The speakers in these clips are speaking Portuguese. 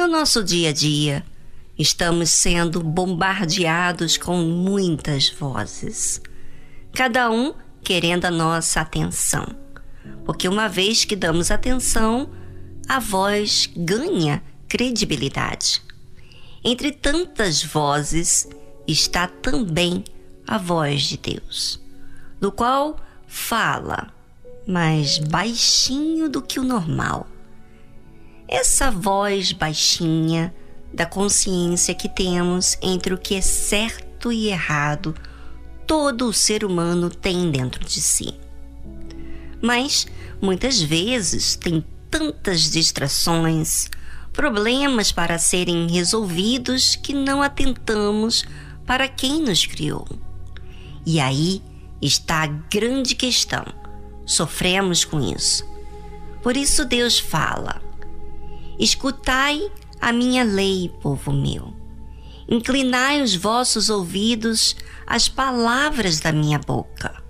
No nosso dia a dia, estamos sendo bombardeados com muitas vozes, cada um querendo a nossa atenção. Porque uma vez que damos atenção, a voz ganha credibilidade. Entre tantas vozes está também a voz de Deus, do qual fala, mas baixinho do que o normal. Essa voz baixinha da consciência que temos entre o que é certo e errado, todo o ser humano tem dentro de si. Mas muitas vezes tem tantas distrações, problemas para serem resolvidos que não atentamos para quem nos criou. E aí está a grande questão. Sofremos com isso. Por isso Deus fala: Escutai a minha lei, povo meu. Inclinai os vossos ouvidos às palavras da minha boca.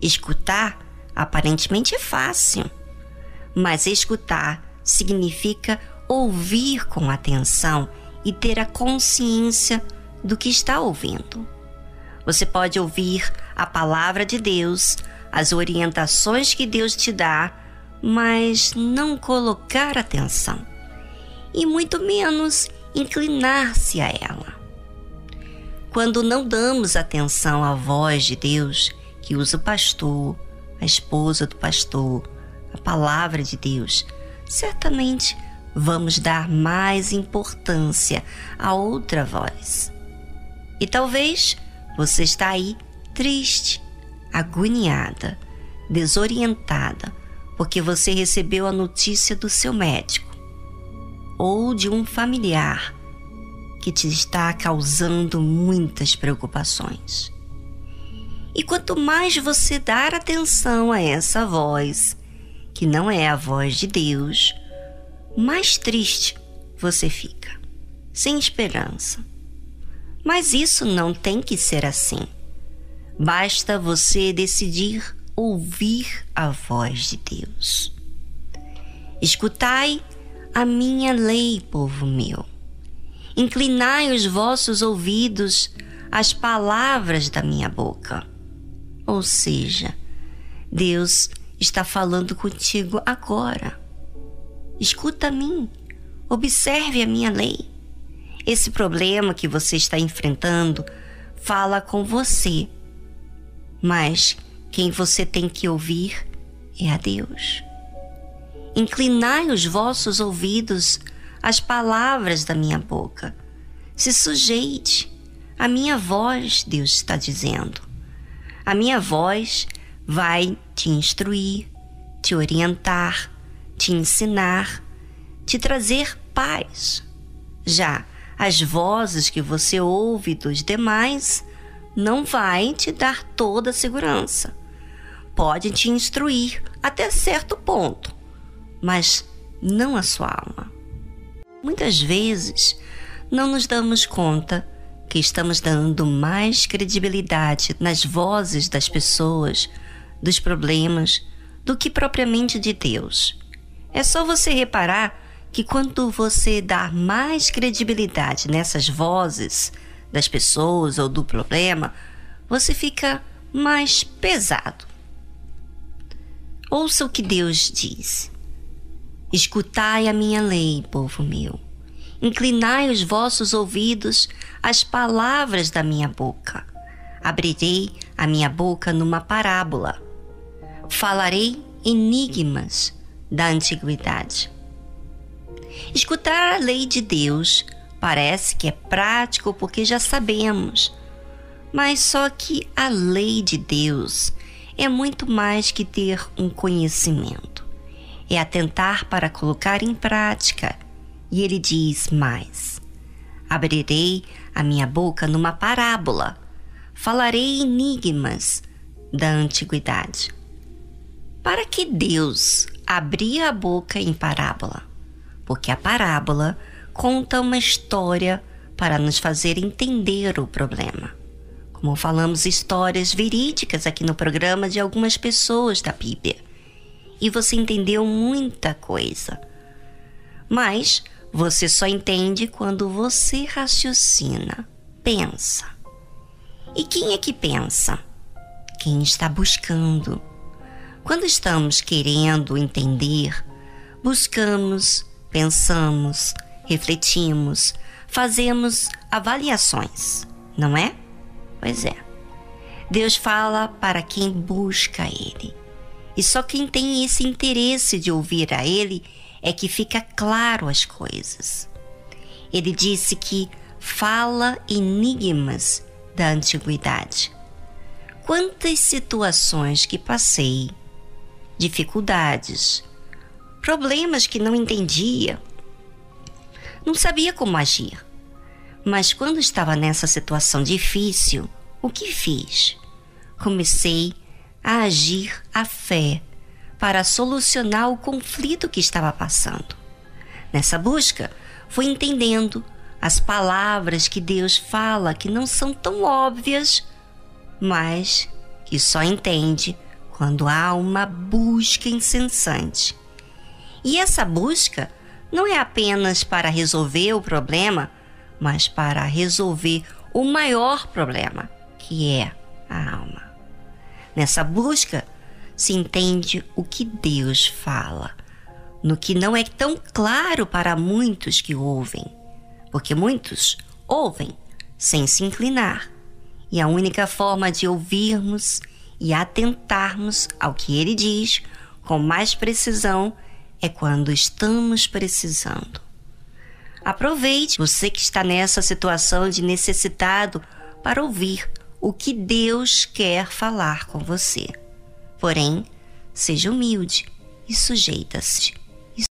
Escutar aparentemente é fácil, mas escutar significa ouvir com atenção e ter a consciência do que está ouvindo. Você pode ouvir a palavra de Deus, as orientações que Deus te dá, mas não colocar atenção e muito menos inclinar-se a ela. Quando não damos atenção à voz de Deus, que usa o pastor, a esposa do pastor, a palavra de Deus, certamente vamos dar mais importância a outra voz. E talvez você está aí triste, agoniada, desorientada, porque você recebeu a notícia do seu médico ou de um familiar que te está causando muitas preocupações. E quanto mais você dar atenção a essa voz, que não é a voz de Deus, mais triste você fica, sem esperança. Mas isso não tem que ser assim. Basta você decidir ouvir a voz de Deus. Escutai a minha lei, povo meu. Inclinai os vossos ouvidos às palavras da minha boca. Ou seja, Deus está falando contigo agora. Escuta a mim, observe a minha lei. Esse problema que você está enfrentando fala com você, mas quem você tem que ouvir é a Deus. Inclinai os vossos ouvidos às palavras da minha boca. Se sujeite à minha voz, Deus está dizendo. A minha voz vai te instruir, te orientar, te ensinar, te trazer paz. Já as vozes que você ouve dos demais não vai te dar toda a segurança. Pode te instruir até certo ponto, mas não a sua alma. Muitas vezes não nos damos conta que estamos dando mais credibilidade nas vozes das pessoas, dos problemas, do que propriamente de Deus. É só você reparar que quando você dá mais credibilidade nessas vozes das pessoas ou do problema, você fica mais pesado. Ouça o que Deus diz. Escutai a minha lei, povo meu. Inclinai os vossos ouvidos às palavras da minha boca. Abrirei a minha boca numa parábola. Falarei enigmas da antiguidade. Escutar a lei de Deus parece que é prático porque já sabemos, mas só que a lei de Deus é muito mais que ter um conhecimento é atentar para colocar em prática. E ele diz mais: Abrirei a minha boca numa parábola, falarei enigmas da antiguidade. Para que Deus abria a boca em parábola? Porque a parábola conta uma história para nos fazer entender o problema. Como falamos histórias verídicas aqui no programa de algumas pessoas da Bíblia e você entendeu muita coisa. Mas você só entende quando você raciocina, pensa. E quem é que pensa? Quem está buscando. Quando estamos querendo entender, buscamos, pensamos, refletimos, fazemos avaliações, não é? Pois é. Deus fala para quem busca Ele. E só quem tem esse interesse de ouvir a Ele é que fica claro as coisas. Ele disse que fala enigmas da antiguidade. Quantas situações que passei, dificuldades, problemas que não entendia, não sabia como agir. Mas quando estava nessa situação difícil, o que fiz? Comecei a agir à fé para solucionar o conflito que estava passando. Nessa busca, fui entendendo as palavras que Deus fala que não são tão óbvias, mas que só entende quando há uma busca incessante. E essa busca não é apenas para resolver o problema, mas para resolver o maior problema, que é a alma. Nessa busca se entende o que Deus fala, no que não é tão claro para muitos que ouvem, porque muitos ouvem sem se inclinar, e a única forma de ouvirmos e atentarmos ao que ele diz com mais precisão é quando estamos precisando. Aproveite você que está nessa situação de necessitado para ouvir o que Deus quer falar com você. Porém, seja humilde e sujeita-se